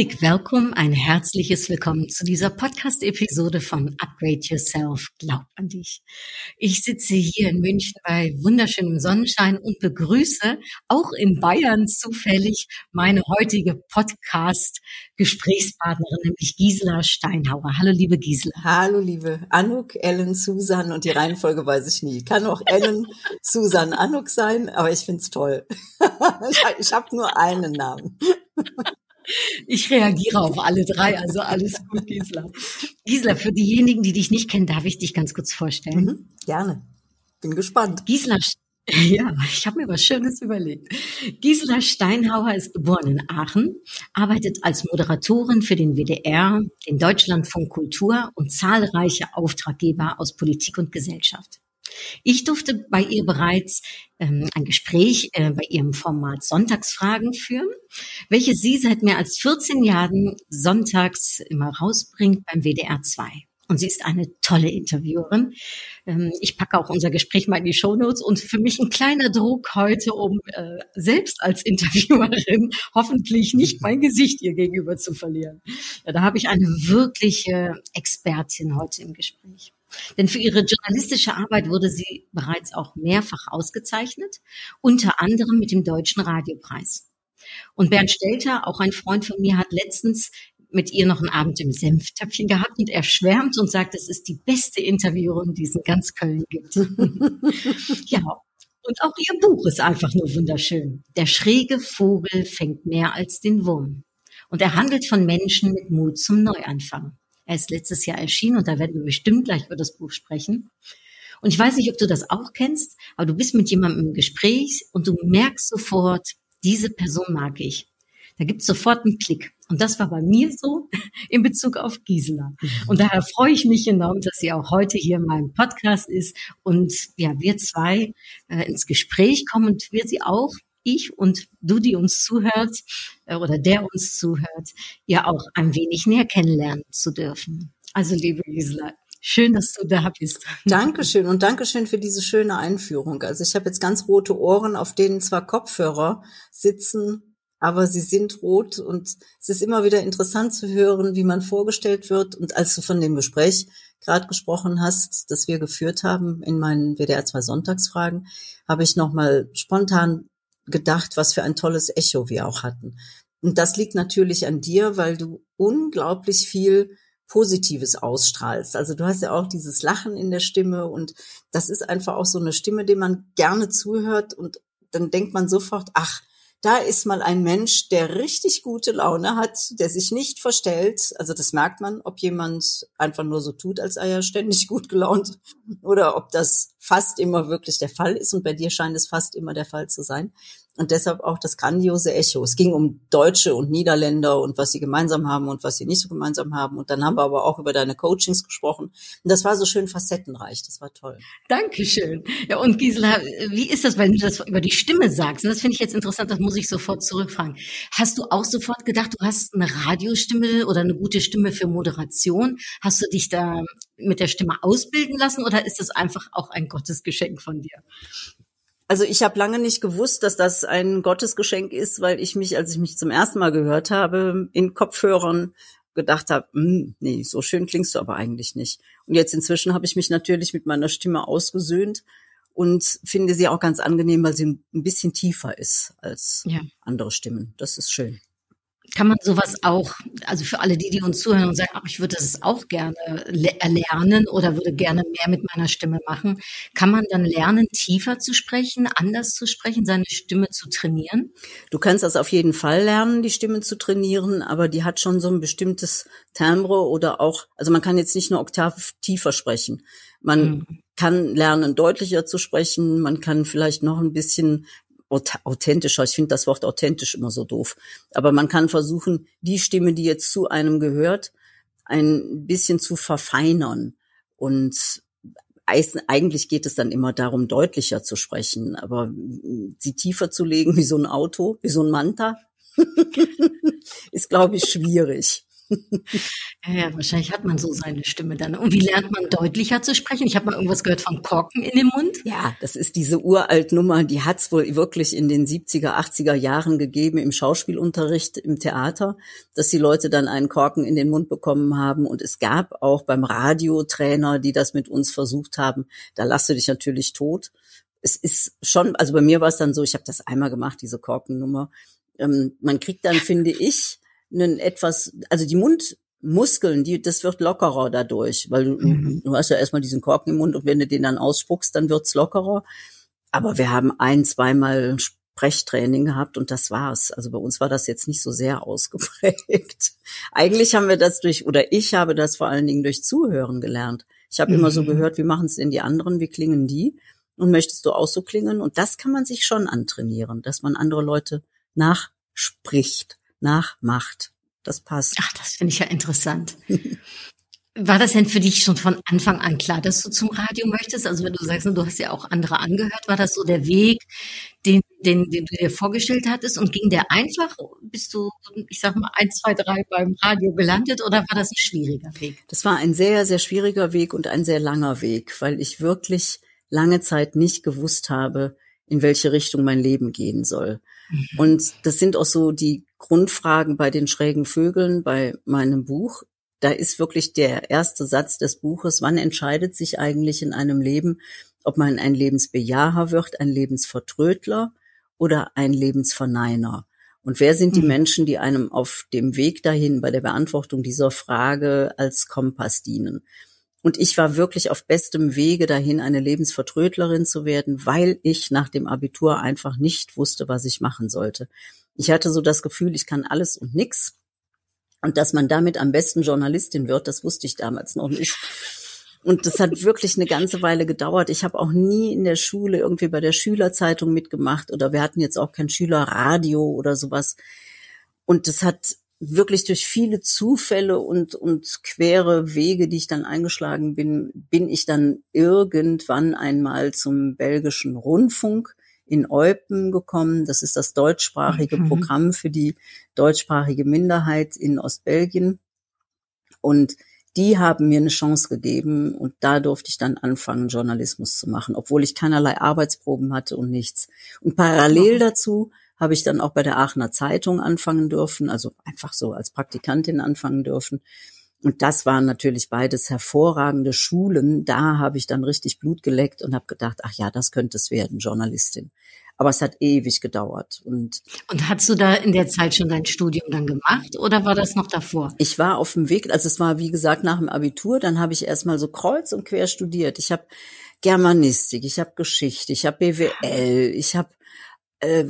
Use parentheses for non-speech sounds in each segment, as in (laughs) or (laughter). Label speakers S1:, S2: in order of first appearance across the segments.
S1: Herzlich Willkommen, ein herzliches Willkommen zu dieser Podcast-Episode von Upgrade Yourself. Glaub an dich. Ich sitze hier in München bei wunderschönem Sonnenschein und begrüße auch in Bayern zufällig meine heutige Podcast-Gesprächspartnerin, nämlich Gisela Steinhauer. Hallo, liebe Gisela.
S2: Hallo, liebe Anuk, Ellen, Susan und die Reihenfolge weiß ich nie. Kann auch Ellen, (laughs) Susan, Anuk sein, aber ich find's toll. (laughs) ich habe nur einen Namen.
S1: Ich reagiere auf alle drei, also alles gut, Gisela. Gisela, für diejenigen, die dich nicht kennen, darf ich dich ganz kurz vorstellen.
S2: Mhm, gerne. Bin gespannt.
S1: Gisela, (laughs) ja, ich habe mir was Schönes überlegt. Gisela Steinhauer ist geboren in Aachen, arbeitet als Moderatorin für den WDR, den Deutschlandfunk Kultur und zahlreiche Auftraggeber aus Politik und Gesellschaft. Ich durfte bei ihr bereits ähm, ein Gespräch äh, bei ihrem Format Sonntagsfragen führen, welches sie seit mehr als 14 Jahren sonntags immer rausbringt beim WDR 2. Und sie ist eine tolle Interviewerin. Ähm, ich packe auch unser Gespräch mal in die Shownotes und für mich ein kleiner Druck heute, um äh, selbst als Interviewerin (laughs) hoffentlich nicht mein Gesicht ihr gegenüber zu verlieren. Ja, da habe ich eine wirkliche Expertin heute im Gespräch. Denn für ihre journalistische Arbeit wurde sie bereits auch mehrfach ausgezeichnet, unter anderem mit dem Deutschen Radiopreis. Und Bernd Stelter, auch ein Freund von mir, hat letztens mit ihr noch einen Abend im Senftöpfchen gehabt und er schwärmt und sagt, es ist die beste Interviewerin, die es in ganz Köln gibt. (laughs) ja. Und auch ihr Buch ist einfach nur wunderschön. Der schräge Vogel fängt mehr als den Wurm. Und er handelt von Menschen mit Mut zum Neuanfang. Er ist letztes Jahr erschienen und da werden wir bestimmt gleich über das Buch sprechen. Und ich weiß nicht, ob du das auch kennst, aber du bist mit jemandem im Gespräch und du merkst sofort, diese Person mag ich. Da gibt es sofort einen Klick. Und das war bei mir so (laughs) in Bezug auf Gisela. Und daher freue ich mich enorm, dass sie auch heute hier in meinem Podcast ist und ja, wir zwei äh, ins Gespräch kommen und wir sie auch ich und du, die uns zuhört äh, oder der uns zuhört, ja auch ein wenig näher kennenlernen zu dürfen. Also liebe Gisela, schön, dass du da bist.
S2: Dankeschön und Dankeschön für diese schöne Einführung. Also ich habe jetzt ganz rote Ohren, auf denen zwar Kopfhörer sitzen, aber sie sind rot und es ist immer wieder interessant zu hören, wie man vorgestellt wird. Und als du von dem Gespräch gerade gesprochen hast, das wir geführt haben in meinen WDR 2 Sonntagsfragen, habe ich nochmal spontan gedacht, was für ein tolles Echo wir auch hatten. Und das liegt natürlich an dir, weil du unglaublich viel Positives ausstrahlst. Also du hast ja auch dieses Lachen in der Stimme und das ist einfach auch so eine Stimme, dem man gerne zuhört und dann denkt man sofort, ach, da ist mal ein Mensch, der richtig gute Laune hat, der sich nicht verstellt. Also das merkt man, ob jemand einfach nur so tut, als sei er ständig (laughs) gut gelaunt oder ob das fast immer wirklich der Fall ist. Und bei dir scheint es fast immer der Fall zu sein und deshalb auch das grandiose Echo. Es ging um Deutsche und Niederländer und was sie gemeinsam haben und was sie nicht so gemeinsam haben. Und dann haben wir aber auch über deine Coachings gesprochen. Und das war so schön facettenreich. Das war toll.
S1: Dankeschön. Ja, und Gisela, wie ist das, wenn du das über die Stimme sagst? Und das finde ich jetzt interessant, das muss ich sofort zurückfragen. Hast du auch sofort gedacht, du hast eine Radiostimme oder eine gute Stimme für Moderation? Hast du dich da mit der Stimme ausbilden lassen oder ist das einfach auch ein Gottesgeschenk von dir?
S2: Also ich habe lange nicht gewusst, dass das ein Gottesgeschenk ist, weil ich mich, als ich mich zum ersten Mal gehört habe, in Kopfhörern gedacht habe, hm, nee, so schön klingst du aber eigentlich nicht. Und jetzt inzwischen habe ich mich natürlich mit meiner Stimme ausgesöhnt und finde sie auch ganz angenehm, weil sie ein bisschen tiefer ist als ja. andere Stimmen. Das ist schön
S1: kann man sowas auch, also für alle die, die uns zuhören und sagen, ach, ich würde das auch gerne erlernen oder würde gerne mehr mit meiner Stimme machen, kann man dann lernen, tiefer zu sprechen, anders zu sprechen, seine Stimme zu trainieren?
S2: Du kannst das auf jeden Fall lernen, die Stimme zu trainieren, aber die hat schon so ein bestimmtes Timbre oder auch, also man kann jetzt nicht nur Oktav tiefer sprechen. Man mhm. kann lernen, deutlicher zu sprechen, man kann vielleicht noch ein bisschen authentischer. Ich finde das Wort authentisch immer so doof. Aber man kann versuchen, die Stimme, die jetzt zu einem gehört, ein bisschen zu verfeinern. Und eigentlich geht es dann immer darum, deutlicher zu sprechen, aber mm, sie tiefer zu legen (laughs) wie so ein Auto, wie so ein Manta, (laughs) ist, glaube ich, schwierig.
S1: Ja, ja, wahrscheinlich hat man so seine Stimme dann. Und wie lernt man deutlicher zu sprechen? Ich habe mal irgendwas gehört von Korken in dem Mund.
S2: Ja, das ist diese uralt Nummer, die hat's wohl wirklich in den 70er, 80er Jahren gegeben im Schauspielunterricht im Theater, dass die Leute dann einen Korken in den Mund bekommen haben. Und es gab auch beim Radiotrainer, die das mit uns versucht haben, da lasst du dich natürlich tot. Es ist schon, also bei mir war es dann so, ich habe das einmal gemacht, diese Korkennummer. Ähm, man kriegt dann, finde ich, einen etwas, also die Mundmuskeln, die, das wird lockerer dadurch, weil du,
S1: Mhm.
S2: du hast ja erstmal diesen Korken im Mund und wenn du den dann ausspuckst, dann wird's lockerer. Aber wir haben ein, zweimal Sprechtraining gehabt und das war's. Also bei uns war das jetzt nicht so sehr (laughs) ausgeprägt. Eigentlich haben wir das durch, oder ich habe das vor allen Dingen durch Zuhören gelernt. Ich habe immer so
S1: Mhm.
S2: gehört, wie machen es denn die anderen, wie klingen die? Und möchtest du auch so klingen? Und das kann man sich schon antrainieren, dass man andere Leute nachspricht, nachmacht. Das passt.
S1: Ach, das finde ich ja interessant. (laughs) War das denn für dich schon von Anfang an klar, dass du zum Radio möchtest? Also wenn du sagst, du hast ja auch andere angehört, war das so der Weg, den, den, den du dir vorgestellt hattest und ging der einfach? Bist du, ich sag mal, eins, zwei, drei beim Radio gelandet oder war das ein schwieriger Weg?
S2: Das war ein sehr, sehr schwieriger Weg und ein sehr langer Weg, weil ich wirklich lange Zeit nicht gewusst habe, in welche Richtung mein Leben gehen soll. Und das sind auch so die Grundfragen bei den schrägen Vögeln, bei meinem Buch. Da ist wirklich der erste Satz des Buches, wann entscheidet sich eigentlich in einem Leben, ob man ein Lebensbejaher wird, ein Lebensvertrödler oder ein Lebensverneiner. Und wer sind die
S1: Mhm.
S2: Menschen, die einem auf dem Weg dahin bei der Beantwortung dieser Frage als Kompass dienen? Und ich war wirklich auf bestem Wege dahin, eine Lebensvertrödlerin zu werden, weil ich nach dem Abitur einfach nicht wusste, was ich machen sollte. Ich hatte so das Gefühl, ich kann alles und nix. Und dass man damit am besten Journalistin wird, das wusste ich damals noch nicht. Und das hat (laughs) wirklich eine ganze Weile gedauert. Ich habe auch nie in der Schule irgendwie bei der Schülerzeitung mitgemacht oder wir hatten jetzt auch kein Schülerradio oder sowas. Und das hat wirklich durch viele Zufälle und, und quere Wege, die ich dann eingeschlagen bin, bin ich dann irgendwann einmal zum belgischen Rundfunk in Eupen gekommen. Das ist das deutschsprachige
S1: Mhm.
S2: Programm für die deutschsprachige Minderheit in Ostbelgien. Und die haben mir eine Chance gegeben und da durfte ich dann anfangen, Journalismus zu machen, obwohl ich keinerlei Arbeitsproben hatte und nichts. Und parallel dazu habe ich dann auch bei der Aachener Zeitung anfangen dürfen, also einfach so als Praktikantin anfangen dürfen. Und das waren natürlich beides hervorragende Schulen. Da habe ich dann richtig Blut geleckt und habe gedacht, ach ja, das könnte es werden, Journalistin. Aber es hat ewig gedauert. Und
S1: Und hast du da in der Zeit schon dein Studium dann gemacht oder war das noch davor?
S2: ich war auf dem Weg, also es war wie gesagt nach dem Abitur, dann habe ich erstmal so kreuz und quer studiert. Ich habe Germanistik, ich habe Geschichte, ich habe BWL, ich habe äh,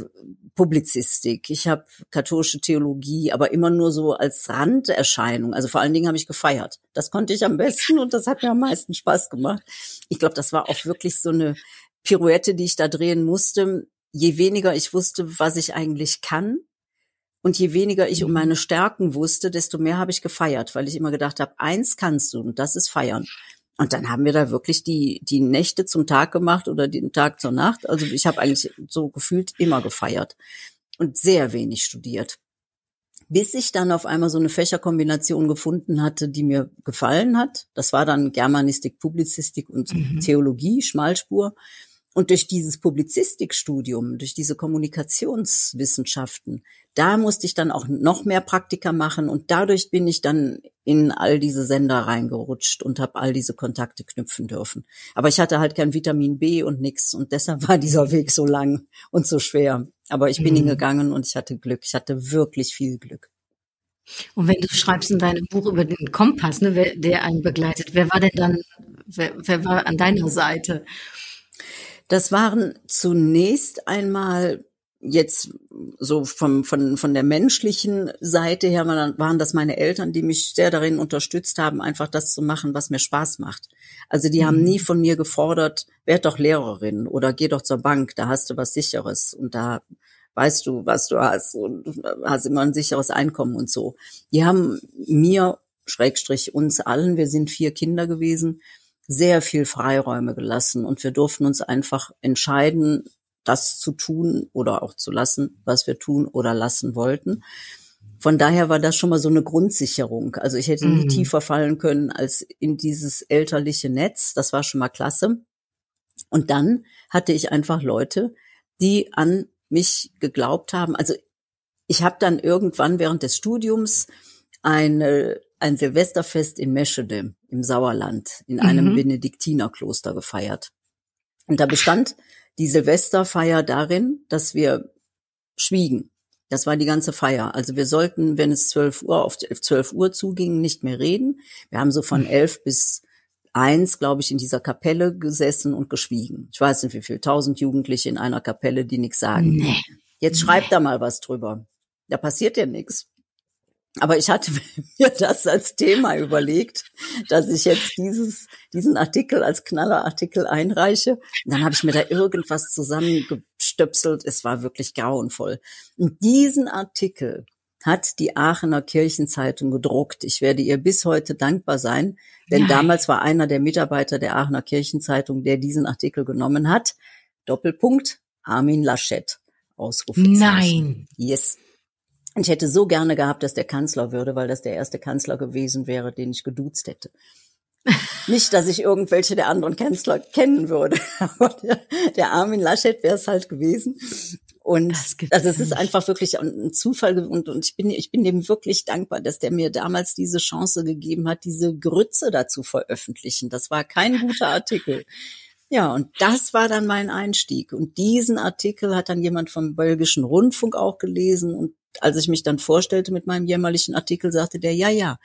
S2: Publizistik, ich habe katholische Theologie, aber immer nur so als Randerscheinung. Also vor allen Dingen habe ich gefeiert. Das konnte ich am besten und das hat mir am meisten Spaß gemacht. Ich glaube, das war auch wirklich so eine Pirouette, die ich da drehen musste. Je weniger ich wusste, was ich eigentlich kann, und je weniger ich um meine Stärken wusste, desto mehr habe ich gefeiert, weil ich immer gedacht habe, eins kannst du und das ist feiern. Und dann haben wir da wirklich die, die Nächte zum Tag gemacht oder den Tag zur Nacht. Also ich habe eigentlich so gefühlt immer gefeiert und sehr wenig studiert. Bis ich dann auf einmal so eine Fächerkombination gefunden hatte, die mir gefallen hat. Das war dann Germanistik, Publizistik und
S1: Mhm.
S2: Theologie, Schmalspur. Und durch dieses Publizistikstudium, durch diese Kommunikationswissenschaften, da musste ich dann auch noch mehr Praktika machen und dadurch bin ich dann in all diese Sender reingerutscht und habe all diese Kontakte knüpfen dürfen. Aber ich hatte halt kein Vitamin B und nix und deshalb war dieser Weg so lang und so schwer. Aber ich bin
S1: Mhm.
S2: ihn gegangen und ich hatte Glück. Ich hatte wirklich viel Glück.
S1: Und wenn du schreibst in deinem Buch über den Kompass, ne, wer, der einen begleitet, wer war denn dann, wer, wer war an deiner Seite?
S2: Das waren zunächst einmal jetzt so vom, von, von der menschlichen Seite her waren das meine Eltern, die mich sehr darin unterstützt haben, einfach das zu machen, was mir Spaß macht. Also die mhm. haben nie von mir gefordert, werd doch Lehrerin oder geh doch zur Bank, da hast du was Sicheres und da weißt du, was du hast und hast immer ein sicheres Einkommen und so. Die haben mir, Schrägstrich uns allen, wir sind vier Kinder gewesen, sehr viel Freiräume gelassen und wir durften uns einfach entscheiden, das zu tun oder auch zu lassen, was wir tun oder lassen wollten. Von daher war das schon mal so eine Grundsicherung. Also ich hätte nie mhm. tiefer fallen können als in dieses elterliche Netz. Das war schon mal klasse. Und dann hatte ich einfach Leute, die an mich geglaubt haben. Also ich habe dann irgendwann während des Studiums eine, ein Silvesterfest in Meschede im Sauerland in einem mhm. Benediktinerkloster gefeiert. Und da bestand die Silvesterfeier darin, dass wir schwiegen. Das war die ganze Feier. Also wir sollten, wenn es 12 Uhr auf 12 Uhr zuging, nicht mehr reden. Wir haben so von 11 hm. bis eins, glaube ich, in dieser Kapelle gesessen und geschwiegen. Ich weiß nicht, wie viel, tausend Jugendliche in einer Kapelle, die nichts sagen. Nee. Jetzt schreibt da mal was drüber. Da passiert ja nichts. Aber ich hatte (laughs) mir das als Thema überlegt, dass ich jetzt dieses, diesen Artikel als Knallerartikel einreiche. Und dann habe ich mir da irgendwas zusammengestöpselt. Es war wirklich grauenvoll. Und diesen Artikel hat die Aachener Kirchenzeitung gedruckt. Ich werde ihr bis heute dankbar sein, denn ja. damals war einer der Mitarbeiter der Aachener Kirchenzeitung, der diesen Artikel genommen hat. Doppelpunkt Armin Laschet. Ausrufezeichen.
S1: Nein.
S2: Yes. Ich hätte so gerne gehabt, dass der Kanzler würde, weil das der erste Kanzler gewesen wäre, den ich geduzt hätte. Nicht, dass ich irgendwelche der anderen Kanzler kennen würde, (laughs) aber der, der Armin Laschet wäre es halt gewesen. Und also es ist einfach wirklich ein Zufall und, und ich bin ich bin dem wirklich dankbar, dass der mir damals diese Chance gegeben hat, diese Grütze dazu veröffentlichen. Das war kein guter Artikel. Ja, und das war dann mein Einstieg. Und diesen Artikel hat dann jemand vom belgischen Rundfunk auch gelesen. Und als ich mich dann vorstellte mit meinem jämmerlichen Artikel, sagte der, ja, ja,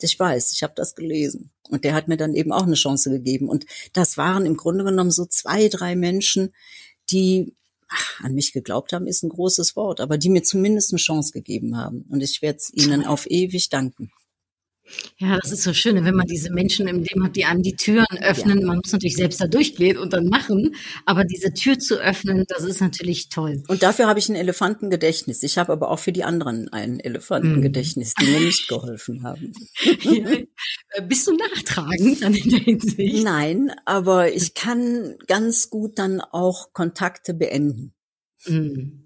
S2: ich weiß, ich habe das gelesen. Und der hat mir dann eben auch eine Chance gegeben. Und das waren im Grunde genommen so zwei, drei Menschen, die ach, an mich geglaubt haben, ist ein großes Wort, aber die mir zumindest eine Chance gegeben haben. Und ich werde es ihnen auf ewig danken.
S1: Ja, das ist so schön, wenn man diese Menschen im Leben hat, die einem die Türen öffnen. Ja. Man muss natürlich selbst da durchgehen und dann machen, aber diese Tür zu öffnen, das ist natürlich toll.
S2: Und dafür habe ich ein Elefantengedächtnis. Ich habe aber auch für die anderen ein Elefantengedächtnis, die mir nicht geholfen haben. (laughs)
S1: Ja. Äh, bist du nachtragend dann in der Hinsicht?
S2: Nein, aber ich kann ganz gut dann auch Kontakte beenden.
S1: Mhm.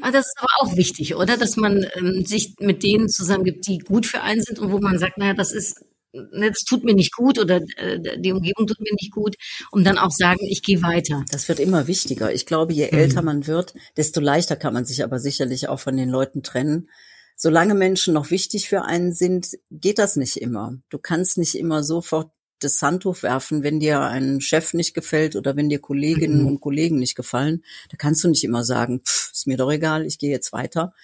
S1: Ah, das ist aber auch wichtig, oder? Dass man ähm, sich mit denen zusammengibt, die gut für einen sind und wo man sagt, naja, das ist, ne, das tut mir nicht gut oder äh, die Umgebung tut mir nicht gut, um dann auch sagen, ich gehe weiter.
S2: Das wird immer wichtiger. Ich glaube, je mhm. älter man wird, desto leichter kann man sich aber sicherlich auch von den Leuten trennen. Solange Menschen noch wichtig für einen sind, geht das nicht immer. Du kannst nicht immer sofort das Handtuch werfen, wenn dir ein Chef nicht gefällt oder wenn dir Kolleginnen mhm. und Kollegen nicht gefallen. Da kannst du nicht immer sagen, pff, ist mir doch egal, ich gehe jetzt weiter.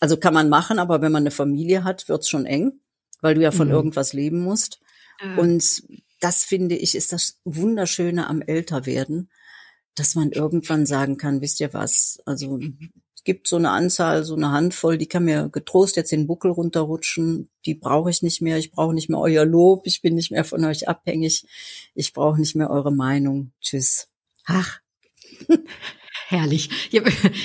S2: Also kann man machen, aber wenn man eine Familie hat, wird's schon eng, weil du ja von mhm. irgendwas leben musst. Mhm. Und das finde ich ist das Wunderschöne am Älterwerden, dass man irgendwann sagen kann, wisst ihr was, also gibt so eine Anzahl, so eine Handvoll, die kann mir getrost jetzt den Buckel runterrutschen. Die brauche ich nicht mehr. Ich brauche nicht mehr euer Lob. Ich bin nicht mehr von euch abhängig. Ich brauche nicht mehr eure Meinung. Tschüss.
S1: Ach. (laughs) Herrlich.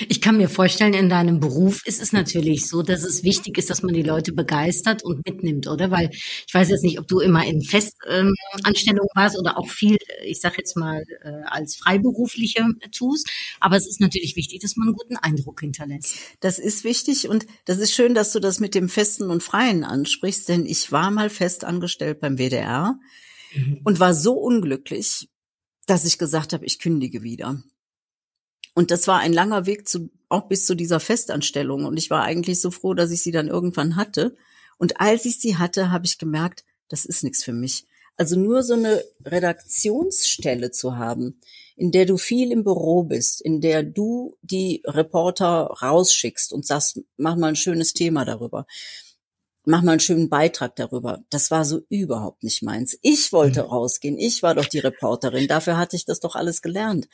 S1: Ich kann mir vorstellen, in deinem Beruf ist es natürlich so, dass es wichtig ist, dass man die Leute begeistert und mitnimmt, oder? Weil ich weiß jetzt nicht, ob du immer in Festanstellung warst oder auch viel, ich sage jetzt mal, äh, als Freiberufliche tust. Aber es ist natürlich wichtig, dass man einen guten Eindruck hinterlässt.
S2: Das ist wichtig und das ist schön, dass du das mit dem Festen und Freien ansprichst, denn ich war mal fest angestellt beim WDR mhm. und war so unglücklich, dass ich gesagt habe, ich kündige wieder. Und das war ein langer Weg zu, auch bis zu dieser Festanstellung. Und ich war eigentlich so froh, dass ich sie dann irgendwann hatte. Und als ich sie hatte, habe ich gemerkt, das ist nichts für mich. Also nur so eine Redaktionsstelle zu haben, in der du viel im Büro bist, in der du die Reporter rausschickst und sagst, mach mal ein schönes Thema darüber mach mal einen schönen Beitrag darüber. Das war so überhaupt nicht meins. Ich wollte mhm. rausgehen. Ich war doch die Reporterin. Dafür hatte ich das doch alles gelernt.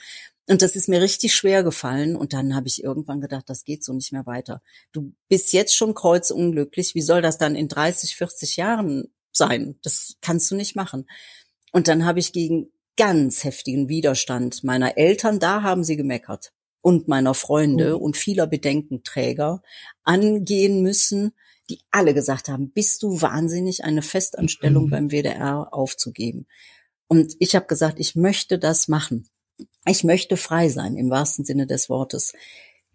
S2: Und das ist mir richtig schwer gefallen. Und dann habe ich irgendwann gedacht, das geht so nicht mehr weiter. Du bist jetzt schon kreuzunglücklich. Wie soll das dann in 30, 40 Jahren sein? Das kannst du nicht machen. Und dann habe ich gegen ganz heftigen Widerstand meiner Eltern, da haben sie gemeckert, und meiner Freunde
S1: Oh.
S2: und vieler Bedenkenträger angehen müssen, die alle gesagt haben, bist du wahnsinnig, eine Festanstellung
S1: Mhm.
S2: beim WDR aufzugeben. Und ich habe gesagt, ich möchte das machen. Ich möchte frei sein, im wahrsten Sinne des Wortes.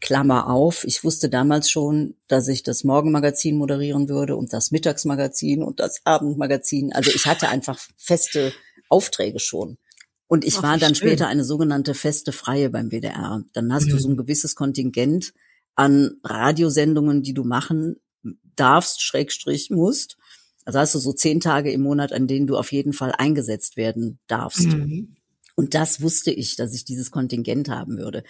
S2: Klammer auf, ich wusste damals schon, dass ich das Morgenmagazin moderieren würde und das Mittagsmagazin und das Abendmagazin. Also ich hatte einfach feste Aufträge schon. Und ich
S1: Ach,
S2: war dann
S1: schön.
S2: später eine sogenannte feste Freie beim WDR. Dann hast du
S1: Mhm.
S2: so ein gewisses Kontingent an Radiosendungen, die du machen darfst, Schrägstrich musst. Also hast du so zehn Tage im Monat, an denen du auf jeden Fall eingesetzt werden darfst.
S1: Mhm.
S2: Und das wusste ich, dass ich dieses Kontingent haben würde.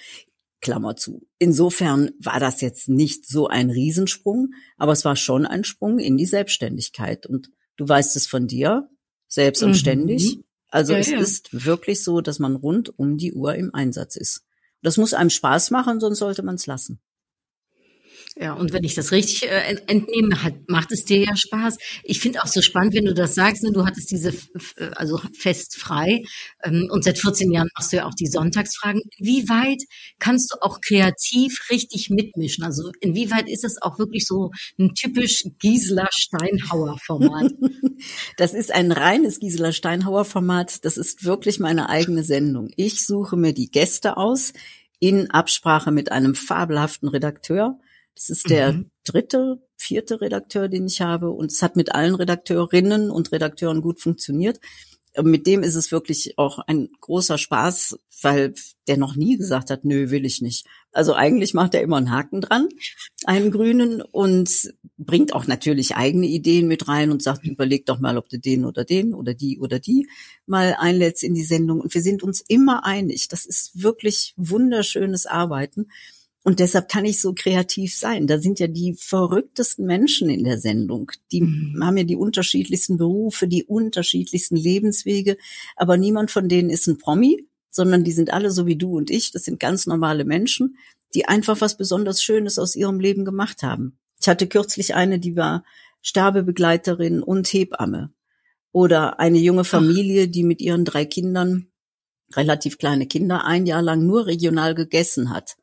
S2: Klammer zu. Insofern war das jetzt nicht so ein Riesensprung, aber es war schon ein Sprung in die Selbstständigkeit. Und du weißt es von dir, selbst und
S1: Mhm.
S2: ständig. Also
S1: Ja,
S2: es
S1: ja.
S2: ist wirklich so, dass man rund um die Uhr im Einsatz ist. Das muss einem Spaß machen, sonst sollte man es lassen.
S1: Ja, und wenn ich das richtig äh, ent- entnehme, hat, macht es dir ja Spaß. Ich finde auch so spannend, wenn du das sagst, ne, du hattest diese, also fest frei ähm, und seit 14 Jahren machst du ja auch die Sonntagsfragen. Wie weit kannst du auch kreativ richtig mitmischen? Also inwieweit ist es auch wirklich so ein typisch Gisela Steinhauer Format? (laughs)
S2: Das ist ein reines Gisela Steinhauer Format. Das ist wirklich meine eigene Sendung. Ich suche mir die Gäste aus in Absprache mit einem fabelhaften Redakteur. Das ist der
S1: Mhm.
S2: dritte, vierte Redakteur, den ich habe. Und es hat mit allen Redakteurinnen und Redakteuren gut funktioniert. Mit dem ist es wirklich auch ein großer Spaß, weil der noch nie gesagt hat, nö, will ich nicht. Also eigentlich macht er immer einen Haken dran, einen grünen und bringt auch natürlich eigene Ideen mit rein und sagt, überleg doch mal, ob du den oder den oder die oder die mal einlädst in die Sendung. Und wir sind uns immer einig. Das ist wirklich wunderschönes Arbeiten. Und deshalb kann ich so kreativ sein. Da sind ja die verrücktesten Menschen in der Sendung. Die
S1: Mhm.
S2: haben ja die unterschiedlichsten Berufe, die unterschiedlichsten Lebenswege. Aber niemand von denen ist ein Promi, sondern die sind alle so wie du und ich. Das sind ganz normale Menschen, die einfach was besonders Schönes aus ihrem Leben gemacht haben. Ich hatte kürzlich eine, die war Sterbebegleiterin und Hebamme. Oder eine junge Familie, die mit ihren drei Kindern, relativ kleine Kinder, ein Jahr lang nur regional gegessen hat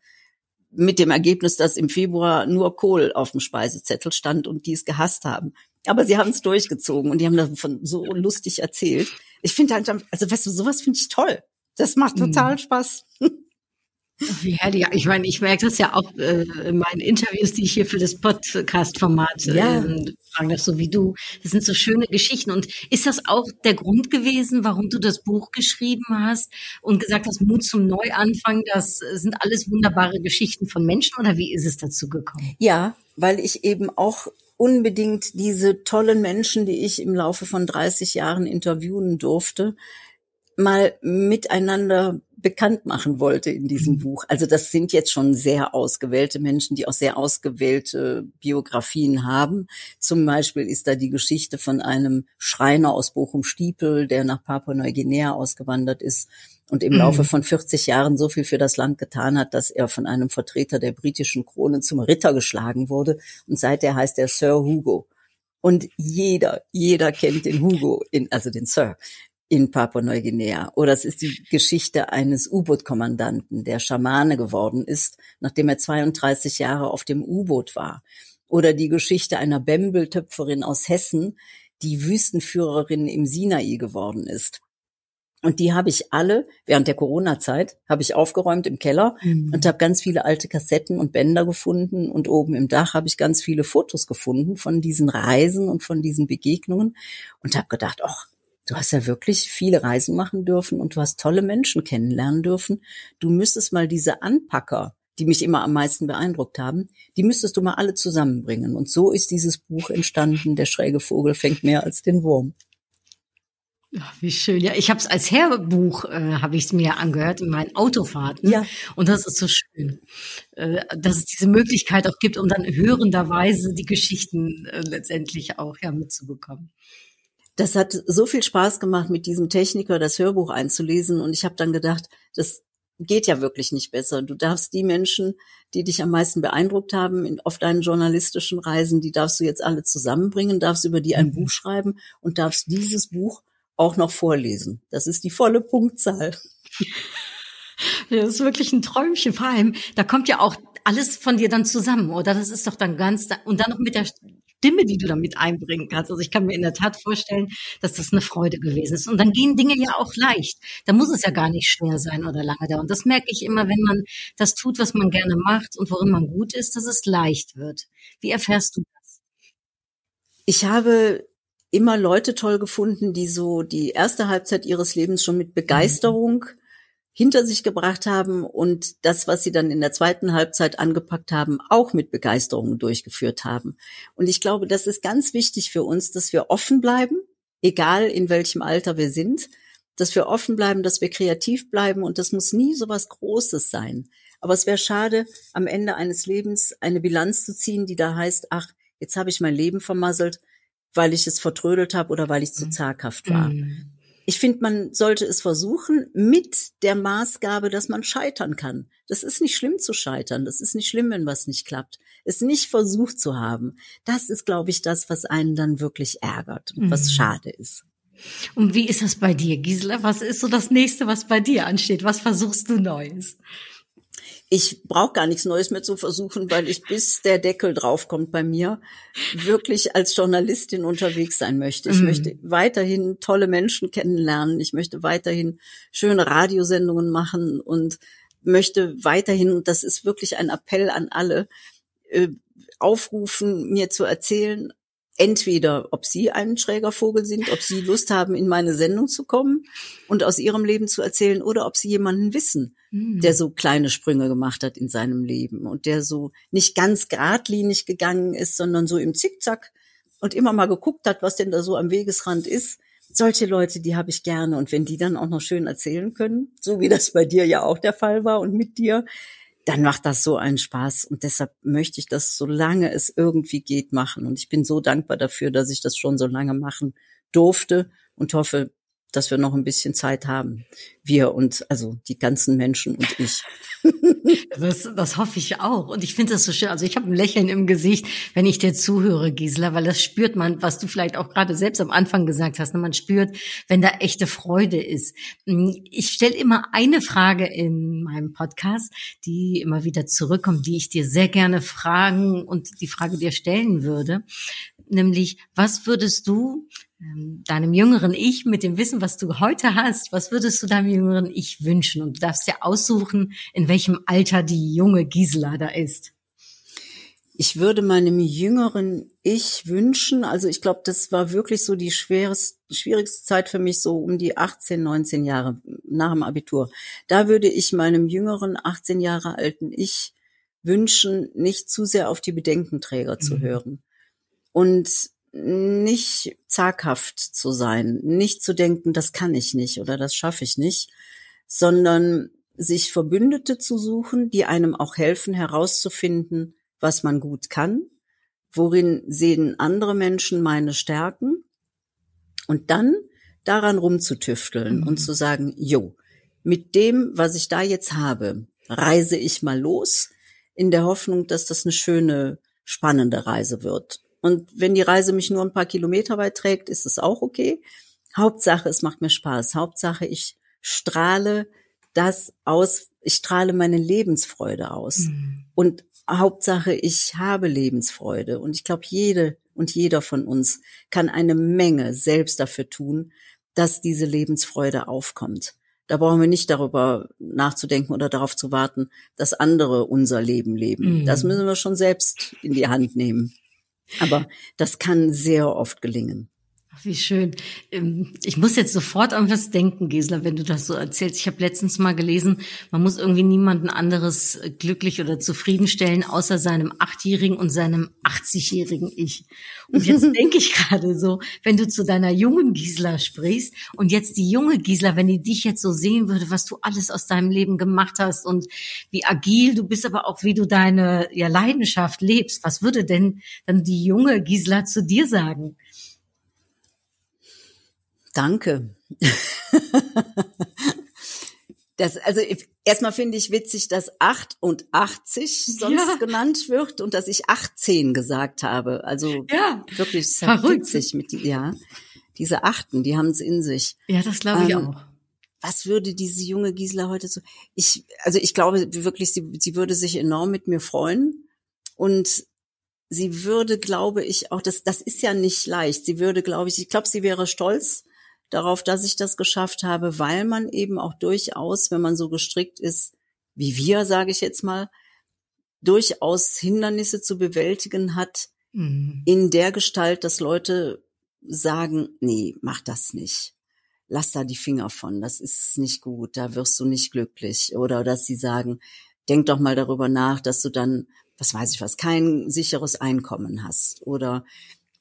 S2: mit dem Ergebnis, dass im Februar nur Kohl auf dem Speisezettel stand und die es gehasst haben. Aber sie haben es durchgezogen und die haben davon so lustig erzählt. Ich finde halt, also weißt du, sowas finde ich toll. Das macht total
S1: Mhm.
S2: Spaß. (laughs)
S1: Wie herrlich. Ja, ich meine, ich merke das ja auch äh, in meinen Interviews, die ich hier für das Podcast-Format
S2: Ja.
S1: ähm, fragen darf, so wie du. Das sind so schöne Geschichten. Und ist das auch der Grund gewesen, warum du das Buch geschrieben hast und gesagt hast, Mut zum Neuanfang, das sind alles wunderbare Geschichten von Menschen oder wie ist es dazu gekommen?
S2: Ja, weil ich eben auch unbedingt diese tollen Menschen, die ich im Laufe von 30 Jahren interviewen durfte, mal miteinander bekannt machen wollte in diesem Buch. Also das sind jetzt schon sehr ausgewählte Menschen, die auch sehr ausgewählte Biografien haben. Zum Beispiel ist da die Geschichte von einem Schreiner aus Bochum-Stiepel, der nach Papua-Neuguinea ausgewandert ist und im
S1: Mhm.
S2: Laufe von 40 Jahren so viel für das Land getan hat, dass er von einem Vertreter der britischen Krone zum Ritter geschlagen wurde. Und seither heißt er Sir Hugo. Und jeder, jeder kennt den Hugo, in, also den Sir, in Papua-Neuguinea. Oder es ist die Geschichte eines U-Boot-Kommandanten, der Schamane geworden ist, nachdem er 32 Jahre auf dem U-Boot war. Oder die Geschichte einer Bembel-Töpferin aus Hessen, die Wüstenführerin im Sinai geworden ist. Und die habe ich alle während der Corona-Zeit habe ich aufgeräumt im Keller
S1: Mhm.
S2: und habe ganz viele alte Kassetten und Bänder gefunden und oben im Dach habe ich ganz viele Fotos gefunden von diesen Reisen und von diesen Begegnungen und habe gedacht, ach, du hast ja wirklich viele Reisen machen dürfen und du hast tolle Menschen kennenlernen dürfen. Du müsstest mal diese Anpacker, die mich immer am meisten beeindruckt haben, die müsstest du mal alle zusammenbringen. Und so ist dieses Buch entstanden. Der schräge Vogel fängt mehr als den Wurm.
S1: Ja, wie schön. Ja, ich habe es als Hörbuch, äh, habe ich es mir angehört in meinen Autofahrten.
S2: Ja.
S1: Und das ist so schön, äh, dass es diese Möglichkeit auch gibt, um dann hörenderweise die Geschichten äh, letztendlich auch ja mitzubekommen.
S2: Das hat so viel Spaß gemacht, mit diesem Techniker das Hörbuch einzulesen. Und ich habe dann gedacht, das geht ja wirklich nicht besser. Du darfst die Menschen, die dich am meisten beeindruckt haben in, auf deinen journalistischen Reisen, die darfst du jetzt alle zusammenbringen, darfst über die ein Buch schreiben und darfst dieses Buch auch noch vorlesen. Das ist die volle Punktzahl.
S1: Das ist wirklich ein Träumchen. Vor allem, da kommt ja auch alles von dir dann zusammen, oder? Das ist doch dann ganz, und dann noch mit der Stimme, die du damit einbringen kannst. Also ich kann mir in der Tat vorstellen, dass das eine Freude gewesen ist. Und dann gehen Dinge ja auch leicht. Da muss es ja gar nicht schwer sein oder lange dauern. Das merke ich immer, wenn man das tut, was man gerne macht und worin man gut ist, dass es leicht wird. Wie erfährst du das?
S2: Ich habe immer Leute toll gefunden, die so die erste Halbzeit ihres Lebens schon mit Begeisterung mhm hinter sich gebracht haben und das, was sie dann in der zweiten Halbzeit angepackt haben, auch mit Begeisterung durchgeführt haben. Und ich glaube, das ist ganz wichtig für uns, dass wir offen bleiben, egal in welchem Alter wir sind, dass wir offen bleiben, dass wir kreativ bleiben und das muss nie so was Großes sein. Aber es wäre schade, am Ende eines Lebens eine Bilanz zu ziehen, die da heißt, ach, jetzt habe ich mein Leben vermasselt, weil ich es vertrödelt habe oder weil ich zu zaghaft war. Mhm. Ich finde, man sollte es versuchen mit der Maßgabe, dass man scheitern kann. Das ist nicht schlimm zu scheitern. Das ist nicht schlimm, wenn was nicht klappt. Es nicht versucht zu haben. Das ist, glaube ich, das, was einen dann wirklich ärgert und mhm. was schade ist.
S1: Und wie ist das bei dir, Gisela? Was ist so das nächste, was bei dir ansteht? Was versuchst du Neues?
S2: Ich brauche gar nichts Neues mehr zu versuchen, weil ich bis der Deckel draufkommt bei mir wirklich als Journalistin unterwegs sein möchte. Ich mm. möchte weiterhin tolle Menschen kennenlernen. Ich möchte weiterhin schöne Radiosendungen machen und möchte weiterhin, das ist wirklich ein Appell an alle, äh, aufrufen, mir zu erzählen, entweder, ob Sie ein schräger Vogel sind, ob Sie Lust haben, in meine Sendung zu kommen und aus Ihrem Leben zu erzählen, oder ob Sie jemanden wissen, mhm. der so kleine Sprünge gemacht hat in seinem Leben und der so nicht ganz geradlinig gegangen ist, sondern so im Zickzack und immer mal geguckt hat, was denn da so am Wegesrand ist. Solche Leute, die habe ich gerne. Und wenn die dann auch noch schön erzählen können, so wie das bei dir ja auch der Fall war und mit dir, dann macht das so einen Spaß. Und deshalb möchte ich das, solange es irgendwie geht, machen. Und ich bin so dankbar dafür, dass ich das schon so lange machen durfte und hoffe, dass wir noch ein bisschen Zeit haben. Wir und also die ganzen Menschen und ich. (laughs)
S1: Das, das hoffe ich auch. Und ich finde das so schön. Also ich habe ein Lächeln im Gesicht, wenn ich dir zuhöre, Gisela, weil das spürt man, was du vielleicht auch gerade selbst am Anfang gesagt hast. Ne? Man spürt, wenn da echte Freude ist. Ich stelle immer eine Frage in meinem Podcast, die immer wieder zurückkommt, die ich dir sehr gerne fragen und die Frage dir stellen würde. Nämlich, was würdest du deinem jüngeren Ich mit dem Wissen, was du heute hast, was würdest du deinem jüngeren Ich wünschen? Und du darfst ja aussuchen, in welchem Alter die junge Gisela da ist.
S2: Ich würde meinem jüngeren Ich wünschen, also ich glaube, das war wirklich so die schwerste, schwierigste Zeit für mich, so um die 18, 19 Jahre nach dem Abitur. Da würde ich meinem jüngeren 18 Jahre alten Ich wünschen, nicht zu sehr auf die Bedenkenträger mhm. zu hören. Und nicht zaghaft zu sein, nicht zu denken, das kann ich nicht oder das schaffe ich nicht, sondern sich Verbündete zu suchen, die einem auch helfen herauszufinden, was man gut kann, worin sehen andere Menschen meine Stärken und dann daran rumzutüfteln mhm. und zu sagen, jo, mit dem, was ich da jetzt habe, reise ich mal los, in der Hoffnung, dass das eine schöne, spannende Reise wird. Und wenn die Reise mich nur ein paar Kilometer weit trägt, ist es auch okay. Hauptsache, es macht mir Spaß. Hauptsache, ich strahle das aus, ich strahle meine Lebensfreude aus. Mhm. Und Hauptsache, ich habe Lebensfreude. Und ich glaube, jede und jeder von uns kann eine Menge selbst dafür tun, dass diese Lebensfreude aufkommt. Da brauchen wir nicht darüber nachzudenken oder darauf zu warten, dass andere unser Leben leben. Mhm. Das müssen wir schon selbst in die Hand nehmen. Aber das kann sehr oft gelingen.
S1: Wie schön. Ähm, ich muss jetzt sofort an was denken, Gisela, wenn du das so erzählst. Ich habe letztens mal gelesen, man muss irgendwie niemanden anderes äh, glücklich oder zufriedenstellen, außer seinem achtjährigen und seinem 80-jährigen Ich. Und jetzt (laughs) denke ich gerade so, wenn du zu deiner jungen Gisela sprichst und jetzt die junge Gisela, wenn die dich jetzt so sehen würde, was du alles aus deinem Leben gemacht hast und wie agil du bist, aber auch wie du deine ja, Leidenschaft lebst, was würde denn dann die junge Gisela zu dir sagen?
S2: Danke. Das, also erstmal finde ich witzig, dass 88 sonst
S1: Ja.
S2: genannt wird und dass ich 18 gesagt habe. Also
S1: Ja.
S2: wirklich ist
S1: Verrückt.
S2: witzig mit die, ja. Diese Achten, die haben es in sich.
S1: Ja, das glaube ich
S2: Ähm,
S1: auch.
S2: Was würde diese junge Gisela heute so? Ich, also ich glaube wirklich, sie, sie würde sich enorm mit mir freuen und sie würde, glaube ich, auch das, das ist ja nicht leicht. Sie würde, glaube ich, ich glaube, sie wäre stolz darauf, dass ich das geschafft habe, weil man eben auch durchaus, wenn man so gestrickt ist, wie wir, sage ich jetzt mal, durchaus Hindernisse zu bewältigen hat
S1: Mhm.
S2: in der Gestalt, dass Leute sagen, nee, mach das nicht. Lass da die Finger von, das ist nicht gut, da wirst du nicht glücklich. Oder dass sie sagen, denk doch mal darüber nach, dass du dann, was weiß ich was, kein sicheres Einkommen hast. Oder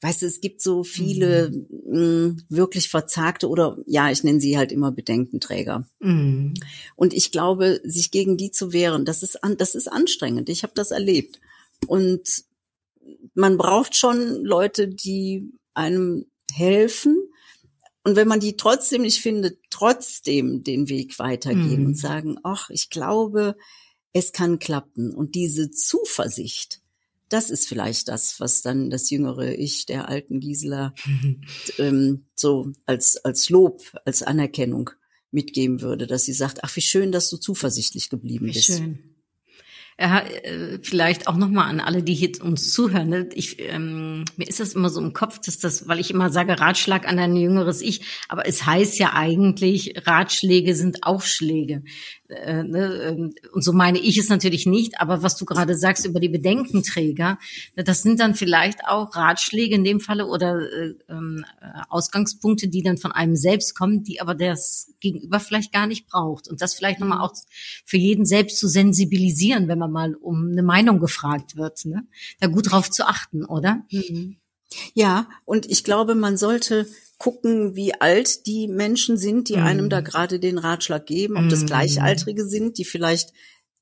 S2: weißt du, es gibt so viele mh, wirklich verzagte oder ja, ich nenne sie halt immer Bedenkenträger.
S1: Mhm.
S2: Und ich glaube, sich gegen die zu wehren, das ist an, das ist anstrengend. Ich habe das erlebt. Und man braucht schon Leute, die einem helfen. Und wenn man die trotzdem nicht findet, trotzdem den Weg weitergehen
S1: Mhm.
S2: und sagen, ach, ich glaube, es kann klappen. Und diese Zuversicht, das ist vielleicht das, was dann das jüngere Ich der alten Gisela (laughs) ähm, so als, als Lob, als Anerkennung mitgeben würde, dass sie sagt, ach, wie schön, dass du zuversichtlich geblieben
S1: Wie
S2: bist.
S1: schön. Ja, äh, vielleicht auch nochmal an alle, die hier uns zuhören. Ne? Ich, ähm, mir ist das immer so im Kopf, dass das, weil ich immer sage, Ratschlag an ein jüngeres Ich, aber es heißt ja eigentlich, Ratschläge sind auch Schläge. Äh, ne? ähm, Und so meine ich es natürlich nicht, aber was du gerade sagst über die Bedenkenträger, ne, das sind dann vielleicht auch Ratschläge in dem Falle oder äh, ähm, äh, Ausgangspunkte, die dann von einem selbst kommen, die aber das Gegenüber vielleicht gar nicht braucht. Und das vielleicht nochmal auch für jeden selbst zu sensibilisieren, wenn man mal um eine Meinung gefragt wird, ne? da gut drauf zu achten, oder?
S2: Ja, und ich glaube, man sollte gucken, wie alt die Menschen sind, die einem da gerade den Ratschlag geben, ob das
S1: Mhm.
S2: Gleichaltrige sind, die vielleicht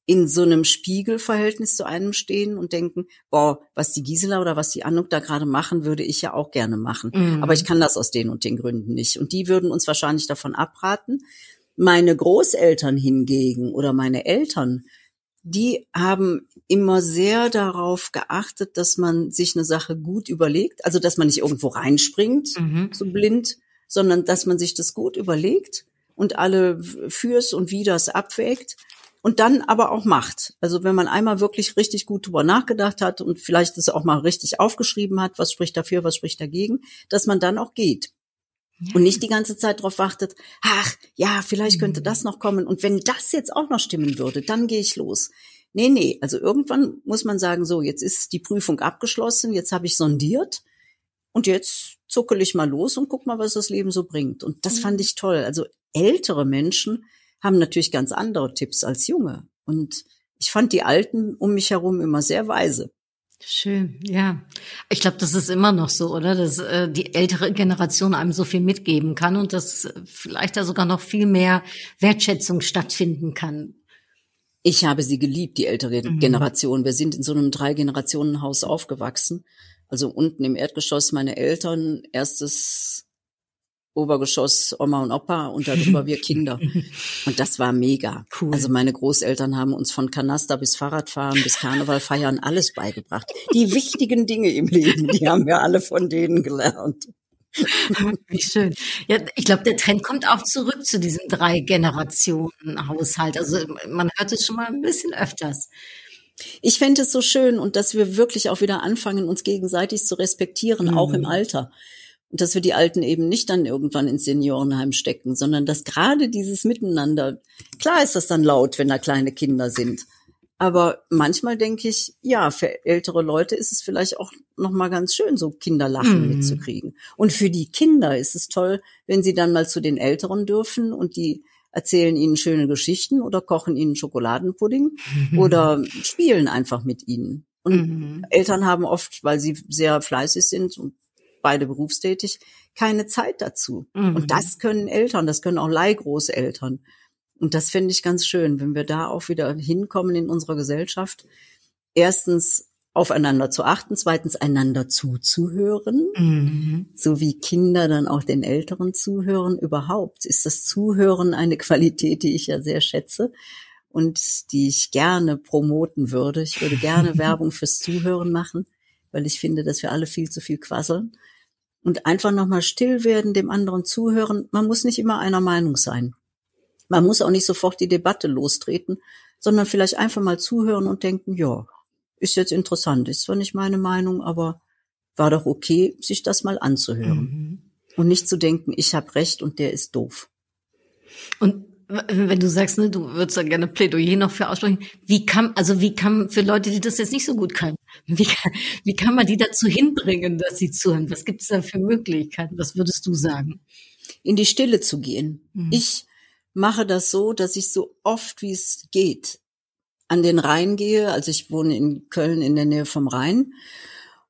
S2: in so einem Spiegelverhältnis zu einem stehen und denken, boah, was die Gisela oder was die Anuk da gerade machen, würde ich ja auch gerne machen.
S1: Mhm.
S2: Aber ich kann das aus den und den Gründen nicht. Und die würden uns wahrscheinlich davon abraten. Meine Großeltern hingegen oder meine Eltern, die haben immer sehr darauf geachtet, dass man sich eine Sache gut überlegt, also dass man nicht irgendwo reinspringt,
S1: Mhm.
S2: so blind, sondern dass man sich das gut überlegt und alle Fürs und Widers abwägt und dann aber auch macht. Also wenn man einmal wirklich richtig gut drüber nachgedacht hat und vielleicht das auch mal richtig aufgeschrieben hat, was spricht dafür, was spricht dagegen, dass man dann auch geht. Und nicht die ganze Zeit darauf wartet, ach, ja, vielleicht könnte das noch kommen. Und wenn das jetzt auch noch stimmen würde, dann gehe ich los. Nee, nee, also irgendwann muss man sagen, so, jetzt ist die Prüfung abgeschlossen, jetzt habe ich sondiert und jetzt zuckel ich mal los und guck mal, was das Leben so bringt. Und das fand ich toll. Also ältere Menschen haben natürlich ganz andere Tipps als junge. Und ich fand die Alten um mich herum immer sehr weise.
S1: Schön, ja. Ich glaube, das ist immer noch so, oder? Dass äh, die ältere Generation einem so viel mitgeben kann und dass vielleicht da sogar noch viel mehr Wertschätzung stattfinden kann.
S2: Ich habe sie geliebt, die ältere
S1: Mhm.
S2: Generation. Wir sind in so einem Drei-Generationen-Haus aufgewachsen. Also unten im Erdgeschoss meine Eltern, erstes Obergeschoss Oma und Opa und darüber wir Kinder. (laughs) Und das war mega.
S1: Cool.
S2: Also meine Großeltern haben uns von Kanaster bis Fahrradfahren bis Karneval feiern alles beigebracht. Die wichtigen Dinge im Leben, die haben wir alle von denen gelernt. (laughs)
S1: Wie schön. Ja, ich glaube, der Trend kommt auch zurück zu diesem drei Generationen Haushalt. Also man hört es schon mal ein bisschen öfters.
S2: Ich fände es so schön und dass wir wirklich auch wieder anfangen, uns gegenseitig zu respektieren, auch im Alter. Und dass wir die Alten eben nicht dann irgendwann ins Seniorenheim stecken, sondern dass gerade dieses Miteinander, klar ist das dann laut, wenn da kleine Kinder sind. Aber manchmal denke ich, ja, für ältere Leute ist es vielleicht auch nochmal ganz schön, so Kinderlachen
S1: Mhm.
S2: mitzukriegen. Und für die Kinder ist es toll, wenn sie dann mal zu den Älteren dürfen und die erzählen ihnen schöne Geschichten oder kochen ihnen Schokoladenpudding (laughs) oder spielen einfach mit ihnen. Und
S1: Mhm.
S2: Eltern haben oft, weil sie sehr fleißig sind und beide berufstätig, keine Zeit dazu.
S1: Mhm.
S2: Und das können Eltern, das können auch Leihgroßeltern. Und das finde ich ganz schön, wenn wir da auch wieder hinkommen in unserer Gesellschaft. Erstens aufeinander zu achten, zweitens einander zuzuhören,
S1: Mhm.
S2: so wie Kinder dann auch den Älteren zuhören. Überhaupt ist das Zuhören eine Qualität, die ich ja sehr schätze und die ich gerne promoten würde. Ich würde gerne (laughs) Werbung fürs Zuhören machen, weil ich finde, dass wir alle viel zu viel quasseln. Und einfach nochmal still werden, dem anderen zuhören. Man muss nicht immer einer Meinung sein. Man muss auch nicht sofort die Debatte lostreten, sondern vielleicht einfach mal zuhören und denken, ja, ist jetzt interessant, ist zwar nicht meine Meinung, aber war doch okay, sich das mal anzuhören.
S1: Mhm.
S2: Und nicht zu denken, ich habe recht und der ist doof.
S1: Und wenn du sagst, ne, du würdest da gerne Plädoyer noch für aussprechen, wie kann, also wie kann für Leute, die das jetzt nicht so gut können, wie kann, wie kann man die dazu hinbringen, dass sie zuhören? Was gibt es da für Möglichkeiten? Was würdest du sagen?
S2: In die Stille zu gehen.
S1: Mhm.
S2: Ich mache das so, dass ich so oft wie es geht an den Rhein gehe. Also ich wohne in Köln in der Nähe vom Rhein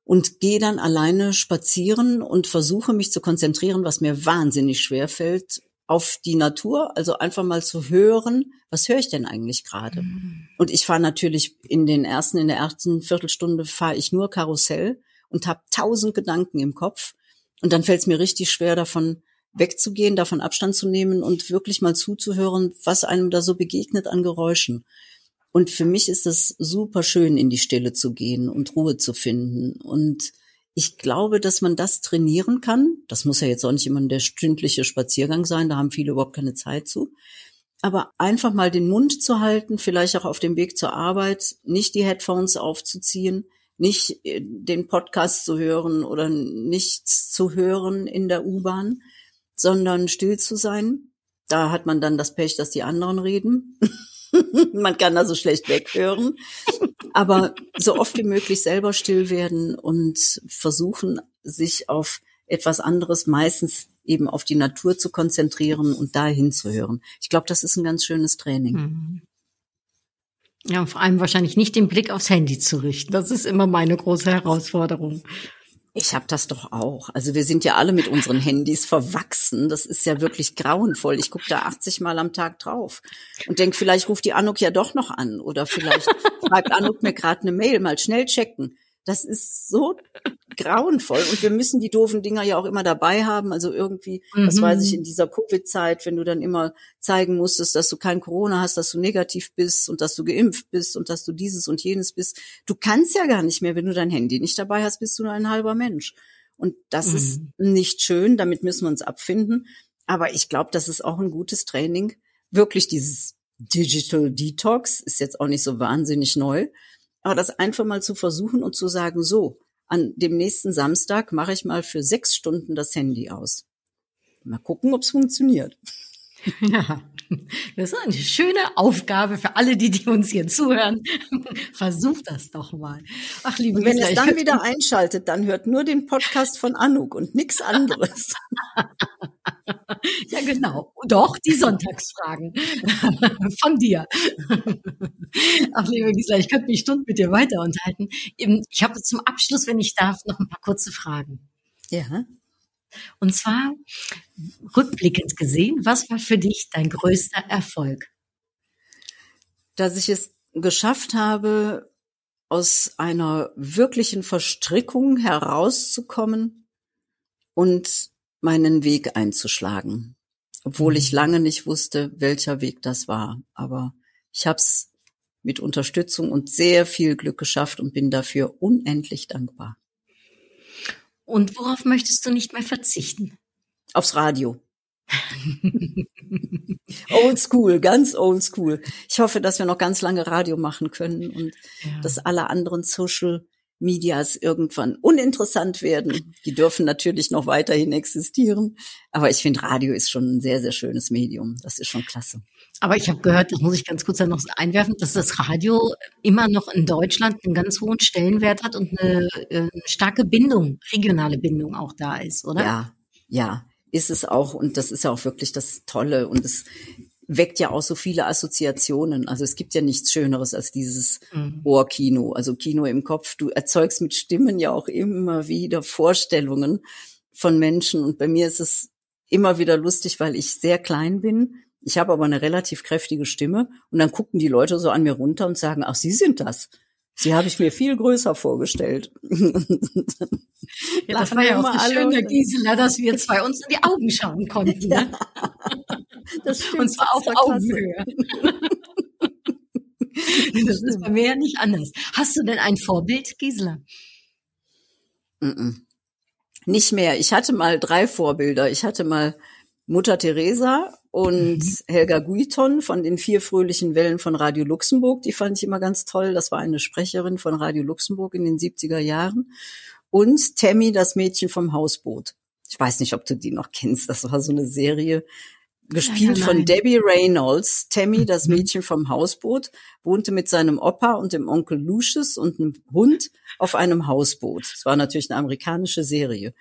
S2: und gehe dann alleine spazieren und versuche mich zu konzentrieren, was mir wahnsinnig schwer fällt, auf die Natur, also einfach mal zu hören, was höre ich denn eigentlich gerade? Und ich fahre natürlich in den ersten, in der ersten Viertelstunde fahre ich nur Karussell und habe tausend Gedanken im Kopf. Und dann fällt es mir richtig schwer, davon wegzugehen, davon Abstand zu nehmen und wirklich mal zuzuhören, was einem da so begegnet an Geräuschen. Und für mich ist es super schön, in die Stille zu gehen und Ruhe zu finden. Und ich glaube, dass man das trainieren kann. Das muss ja jetzt auch nicht immer der stündliche Spaziergang sein, da haben viele überhaupt keine Zeit zu. Aber einfach mal den Mund zu halten, vielleicht auch auf dem Weg zur Arbeit, nicht die Headphones aufzuziehen, nicht äh, den Podcast zu hören oder nichts zu hören in der U-Bahn, sondern still zu sein. Da hat man dann das Pech, dass die anderen reden. (laughs) (laughs) man kann also schlecht weghören. Aber so oft wie möglich selber still werden und versuchen, sich auf etwas anderes, meistens eben auf die Natur zu konzentrieren und da hinzuhören. Ich glaube, das ist ein ganz schönes Training.
S1: Mhm. Ja, vor allem wahrscheinlich nicht den Blick aufs Handy zu richten. Das ist immer meine große Herausforderung.
S2: Ich habe das doch auch. Also wir sind ja alle mit unseren Handys verwachsen. Das ist ja wirklich grauenvoll. Ich gucke da 80 Mal am Tag drauf und denk, vielleicht ruft die Anuk ja doch noch an oder vielleicht (laughs) schreibt Anuk mir gerade eine Mail. Mal schnell checken. Das ist so grauenvoll und wir müssen die doofen Dinger ja auch immer dabei haben. Also irgendwie, das
S1: Mhm.
S2: weiß ich in dieser Covid-Zeit, wenn du dann immer zeigen musstest, dass du kein Corona hast, dass du negativ bist und dass du geimpft bist und dass du dieses und jenes bist. Du kannst ja gar nicht mehr, wenn du dein Handy nicht dabei hast, bist du nur ein halber Mensch. Und das
S1: Mhm.
S2: ist nicht schön, damit müssen wir uns abfinden. Aber ich glaube, das ist auch ein gutes Training. Wirklich dieses Digital Detox ist jetzt auch nicht so wahnsinnig neu. Aber das einfach mal zu versuchen und zu sagen, so, an dem nächsten Samstag mache ich mal für sechs Stunden das Handy aus. Mal gucken, ob es funktioniert. (laughs)
S1: Ja, das ist eine schöne Aufgabe für alle, die, die uns hier zuhören. (laughs) Versuch das doch mal. Ach, liebe
S2: Und wenn
S1: Gisela,
S2: es dann wieder einschaltet, dann hört nur den Podcast von Anuk und nichts anderes. (laughs)
S1: Ja, genau. Doch, die Sonntagsfragen von dir. Ach, liebe Gisela, ich könnte mich Stunden mit dir weiter unterhalten. Ich habe zum Abschluss, wenn ich darf, noch ein paar kurze Fragen.
S2: Ja.
S1: Und zwar rückblickend gesehen, was war für dich dein größter Erfolg?
S2: dass ich es geschafft habe, aus einer wirklichen Verstrickung herauszukommen und meinen Weg einzuschlagen. Obwohl ich lange nicht wusste, welcher Weg das war. Aber ich habe es mit Unterstützung und sehr viel Glück geschafft und bin dafür unendlich dankbar.
S1: Und worauf möchtest du nicht mehr verzichten?
S2: Aufs Radio. old school, ganz old school. Ich hoffe, dass wir noch ganz lange Radio machen können und
S1: Ja.
S2: dass alle anderen Social Medias irgendwann uninteressant werden. Die dürfen natürlich noch weiterhin existieren. Aber ich finde, Radio ist schon ein sehr, sehr schönes Medium. Das ist schon klasse.
S1: Aber ich habe gehört, das muss ich ganz kurz dann noch einwerfen, dass das Radio immer noch in Deutschland einen ganz hohen Stellenwert hat und eine, äh, starke Bindung, regionale Bindung auch da ist, oder?
S2: Ja, ja, ist es auch. Und das ist ja auch wirklich das Tolle. Und es weckt ja auch so viele Assoziationen. Also es gibt ja nichts Schöneres als dieses
S1: Mhm.
S2: Ohrkino, also Kino im Kopf. Du erzeugst mit Stimmen ja auch immer wieder Vorstellungen von Menschen. Und bei mir ist es immer wieder lustig, weil ich sehr klein bin. Ich habe aber eine relativ kräftige Stimme. Und dann gucken die Leute so an mir runter und sagen, ach, Sie sind das. Sie habe ich mir viel größer vorgestellt.
S1: Ja, das war ja auch so
S2: alle
S1: schön,
S2: und
S1: Herr
S2: dann-
S1: Gisela, dass wir zwei uns in die Augen schauen konnten. Ne? (laughs)
S2: Das stimmt,
S1: Und zwar auf
S2: das.
S1: Augenhöhe. (laughs) Das ist bei mir ja nicht anders. Hast du denn ein Vorbild, Gisela?
S2: Mm-mm. Nicht mehr. Ich hatte mal drei Vorbilder. Ich hatte mal Mutter Teresa und Helga Guiton von den vier fröhlichen Wellen von Radio Luxemburg. Die fand ich immer ganz toll. Das war eine Sprecherin von Radio Luxemburg in den 70er Jahren. Und Tammy, das Mädchen vom Hausboot. Ich weiß nicht, ob du die noch kennst. Das war so eine Serie, gespielt
S1: Leider
S2: von. Debbie Reynolds. Tammy, das Mädchen vom Hausboot, wohnte mit seinem Opa und dem Onkel Lucius und einem Hund auf einem Hausboot. Es war natürlich eine amerikanische Serie.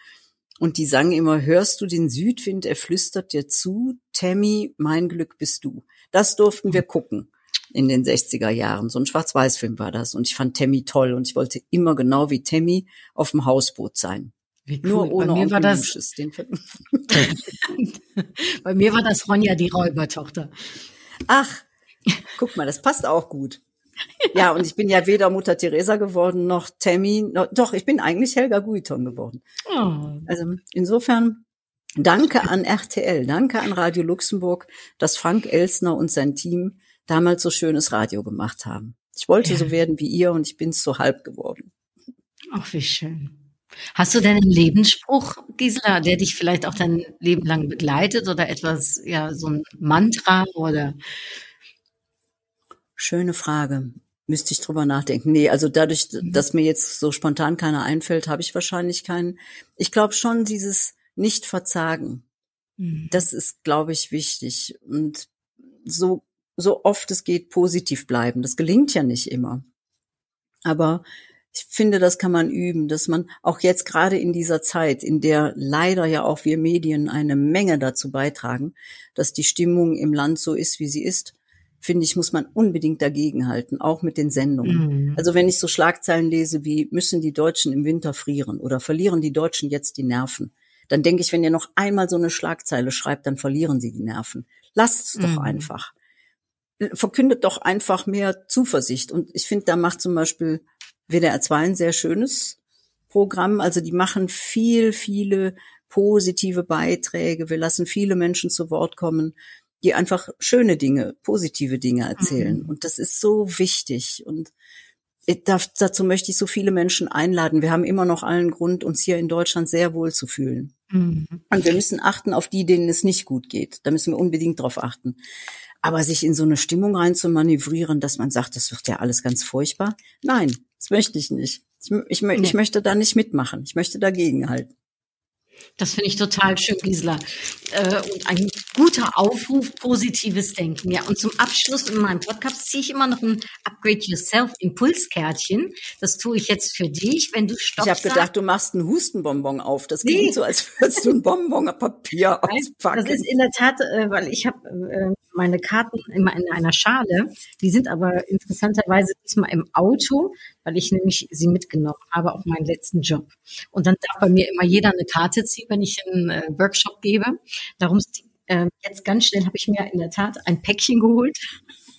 S2: Und die sang immer, hörst du den Südwind, er flüstert dir zu, Tammy, mein Glück bist du. Das durften wir gucken in den 60er Jahren. So ein Schwarz-Weiß-Film war das. Und ich fand Tammy toll und ich wollte immer genau wie Tammy auf dem Hausboot sein.
S1: Wie
S2: Nur
S1: cool.
S2: ohne
S1: bei mir
S2: Onkel
S1: war das.
S2: Den (laughs)
S1: bei mir war das Ronja die Räubertochter.
S2: Ach, guck mal, das passt auch gut. Ja, und ich bin ja weder Mutter Teresa geworden noch Tammy. Noch, doch, ich bin eigentlich Helga Guiton geworden.
S1: Oh,
S2: Also insofern danke an RTL, danke an Radio Luxemburg, dass Frank Elsner und sein Team damals so schönes Radio gemacht haben. Ich wollte
S1: Ja.
S2: so werden wie ihr und ich bin so halb geworden.
S1: ach, wie schön. Hast du denn einen Lebensspruch, Gisela, der dich vielleicht auch dein Leben lang begleitet oder etwas, ja, so ein Mantra oder?
S2: Schöne Frage. Müsste ich drüber nachdenken. Nee, also dadurch, dass mir jetzt so spontan keiner einfällt, habe ich wahrscheinlich keinen. Ich glaube schon dieses Nicht-Verzagen.
S1: Hm.
S2: Das ist, glaube ich, wichtig. Und so, so oft es geht, positiv bleiben. Das gelingt ja nicht immer. Aber ich finde, das kann man üben, dass man auch jetzt gerade in dieser Zeit, in der leider ja auch wir Medien eine Menge dazu beitragen, dass die Stimmung im Land so ist, wie sie ist, finde ich, muss man unbedingt dagegenhalten, auch mit den Sendungen.
S1: Mhm.
S2: Also wenn ich so Schlagzeilen lese wie müssen die Deutschen im Winter frieren oder verlieren die Deutschen jetzt die Nerven, dann denke ich, wenn ihr noch einmal so eine Schlagzeile schreibt, dann verlieren sie die Nerven. Lasst es doch
S1: Mhm.
S2: einfach. Verkündet doch einfach mehr Zuversicht. Und ich finde, da macht zum Beispiel WDR 2 ein sehr schönes Programm. Also die machen viel, viele positive Beiträge. Wir lassen viele Menschen zu Wort kommen, die einfach schöne Dinge, positive Dinge erzählen. Und das ist so wichtig. Und darf, dazu möchte ich so viele Menschen einladen. Wir haben immer noch allen Grund, uns hier in Deutschland sehr wohl zu fühlen.
S1: Mhm.
S2: Und wir müssen achten auf die, denen es nicht gut geht. Da müssen wir unbedingt drauf achten. Aber sich in so eine Stimmung rein zu manövrieren, dass man sagt, das wird ja alles ganz furchtbar. Nein, das möchte ich nicht. Ich, ich, ich möchte da nicht mitmachen. Ich möchte dagegen halten.
S1: Das finde ich total schön, Gisela. Äh, und ein guter Aufruf, positives Denken. Ja, und zum Abschluss in meinem Podcast ziehe ich immer noch ein Upgrade Yourself Impulskärtchen. Das tue ich jetzt für dich, wenn du Stopp
S2: ich habe
S1: sagst.
S2: gedacht, du machst einen Hustenbonbon auf. Das
S1: Nee.
S2: klingt so, als würdest du ein (laughs) Bonbonpapier
S1: Nein,
S2: auspacken.
S1: Das ist in der Tat, äh, weil ich habe äh, meine Karten immer in einer Schale. Die sind aber interessanterweise diesmal im Auto, weil ich nämlich sie mitgenommen habe auf meinen letzten Job. Und dann darf bei mir immer jeder eine Karte ziehen, wenn ich einen äh, Workshop gebe. Darum äh, jetzt ganz schnell habe ich mir in der Tat ein Päckchen geholt.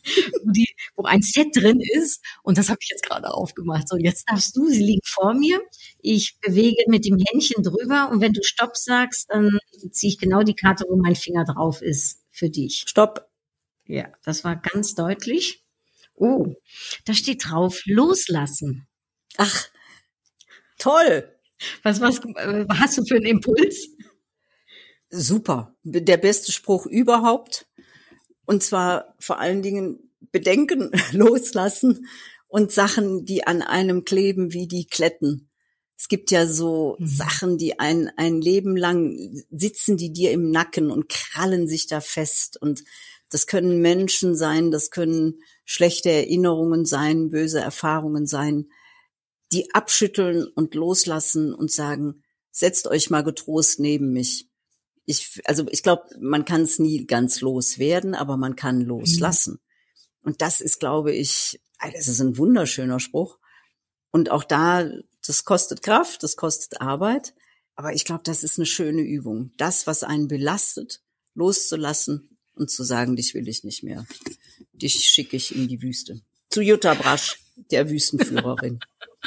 S1: (laughs) Wo, die, wo ein Set drin ist und das habe ich jetzt gerade aufgemacht. So, jetzt darfst du, sie liegen vor mir. Ich bewege mit dem Händchen drüber und wenn du Stopp sagst, dann ziehe ich genau die Karte, wo mein Finger drauf ist, für dich.
S2: Stopp.
S1: Ja, das war ganz deutlich. Oh, da steht drauf, loslassen.
S2: Ach, toll.
S1: Was, was äh, hast du für einen Impuls?
S2: Super. Der beste Spruch überhaupt. Und zwar vor allen Dingen Bedenken (laughs) loslassen und Sachen, die an einem kleben, wie die Kletten. Es gibt ja so
S1: Mhm.
S2: Sachen, die ein, ein Leben lang sitzen, die dir im Nacken und krallen sich da fest. Und das können Menschen sein, das können schlechte Erinnerungen sein, böse Erfahrungen sein, die abschütteln und loslassen und sagen, setzt euch mal getrost neben mich. Ich, also ich glaube, man kann es nie ganz loswerden, aber man kann loslassen. Und das ist, glaube ich, das ist ein wunderschöner Spruch. Und auch da, das kostet Kraft, das kostet Arbeit. Aber ich glaube, das ist eine schöne Übung. Das, was einen belastet, loszulassen und zu sagen, dich will ich nicht mehr. Dich schicke ich in die Wüste. Zu Jutta Brasch. der Wüstenführerin. (laughs)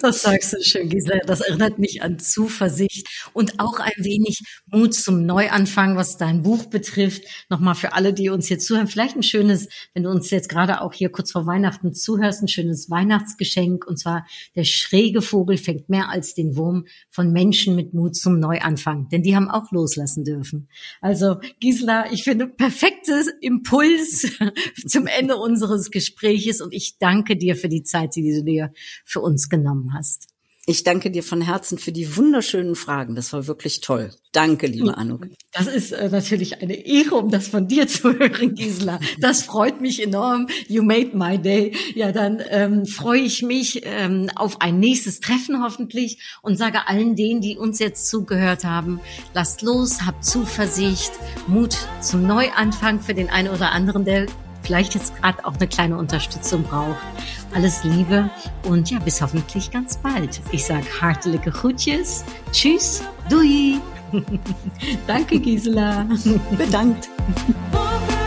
S1: Das sagst du schön, Gisela. Das erinnert mich an Zuversicht und auch ein wenig Mut zum Neuanfang, was dein Buch betrifft. Nochmal für alle, die uns hier zuhören, vielleicht ein schönes, wenn du uns jetzt gerade auch hier kurz vor Weihnachten zuhörst, ein schönes Weihnachtsgeschenk. Und zwar der schräge Vogel fängt mehr als den Wurm von Menschen mit Mut zum Neuanfang. Denn die haben auch loslassen dürfen. Also Gisela, ich finde perfektes Impuls (laughs) zum Ende unseres Gespräches und ich danke dir für die Zeit, die du dir für uns genommen hast.
S2: Ich danke dir von Herzen für die wunderschönen Fragen. Das war wirklich toll. Danke, liebe Anuk.
S1: Das ist äh, natürlich eine Ehre, um das von dir (laughs) zu hören, Gisela. Das freut mich enorm. You made my day. Ja, dann ähm, freue ich mich ähm, auf ein nächstes Treffen hoffentlich und sage allen denen, die uns jetzt zugehört haben, lasst los, habt Zuversicht, Mut zum Neuanfang für den einen oder anderen, der vielleicht jetzt gerade auch eine kleine Unterstützung braucht. Alles Liebe und ja, bis hoffentlich ganz bald. Ich sage hartliche Groetjes. Tschüss. Doei. (laughs) Danke, Gisela.
S2: Bedankt. (laughs)